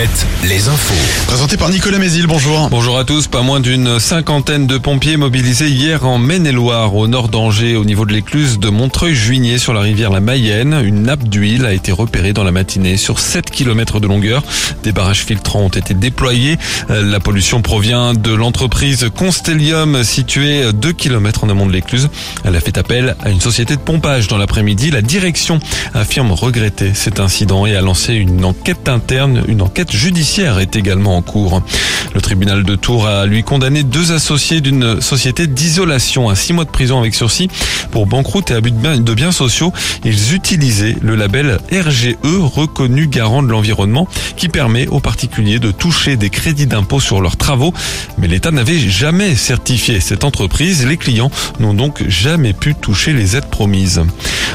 Alouette, les infos. Présenté par Nicolas Mézil, bonjour. Bonjour à tous, pas moins d'une cinquantaine de pompiers mobilisés hier en Maine-et-Loire, au nord d'Angers, au niveau de l'écluse de Montreuil-Juigné sur la rivière la Mayenne. Une nappe d'huile a été repérée dans la matinée sur 7 km de longueur. Des barrages filtrants ont été déployés. Euh, La pollution provient de l'entreprise Constellium située 2 km en amont de l'écluse. Elle a fait appel à une société de pompage dans l'après-midi. La direction affirme regretter cet incident et a lancé une enquête interne. Une enquête judiciaire est également en cours. Le tribunal de Tours a lui condamné deux associés d'une société d'isolation à six mois de prison avec sursis pour banqueroute et abus de biens, de biens sociaux. Ils utilisaient le label RGE, reconnu garant de l'environnement, qui permet aux particuliers de toucher des crédits d'impôt sur leurs travaux. Mais l'État n'avait jamais certifié cette entreprise. Les clients n'ont donc jamais pu toucher les aides promises.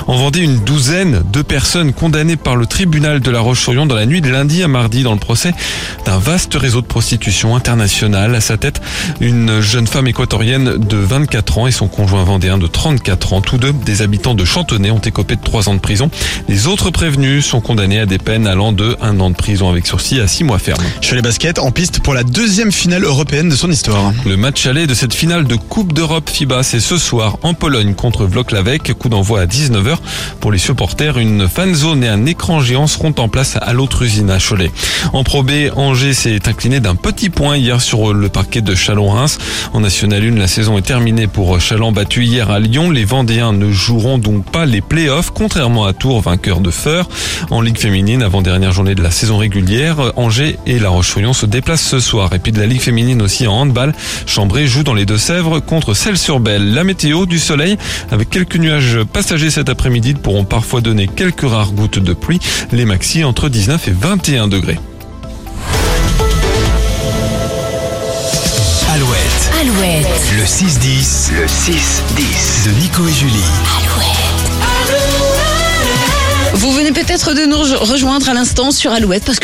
En Vendée, une douzaine de personnes condamnées par le tribunal de la Roche-sur-Yon dans la nuit de lundi à mardi dans le procès d'un vaste réseau de prostitution internationale. À sa tête, une jeune femme équatorienne de 24 ans et son conjoint vendéen de 34 ans. Tous deux, des habitants de Chantonnay, ont écopé de 3 ans de prison. Les autres prévenus sont condamnés à des peines allant de 1 an de prison avec sursis à 6 mois ferme. Chez les baskets, en piste pour la deuxième finale européenne de son histoire. Le match aller de cette finale de Coupe d'Europe FIBA, c'est ce soir en Pologne contre Vloklavek. Coup d'envoi à 19h. Pour les supporters, une fan zone et un écran géant seront en place à l'autre usine à Cholet. En Pro B, Angers s'est incliné d'un petit point hier sur le parquet de Chalon-Reims. En National 1, la saison est terminée pour Chalon battu hier à Lyon. Les Vendéens ne joueront donc pas les playoffs, contrairement à Tours, vainqueur de Feur. En Ligue féminine, avant-dernière journée de la saison régulière, Angers et La Roche-sur-Yon se déplacent ce soir. Et puis de la Ligue féminine aussi en handball, Chambray joue dans les Deux-Sèvres contre Celles-sur-Belle. La météo du soleil avec quelques nuages passagers cet après-midi pourront parfois donner quelques rares gouttes de pluie. Les maxi entre 19 et 21 degrés. Alouette, Alouette, le 6-10, le 6-10 de Nico et Julie. Vous venez peut-être de nous rejoindre à l'instant sur Alouette parce que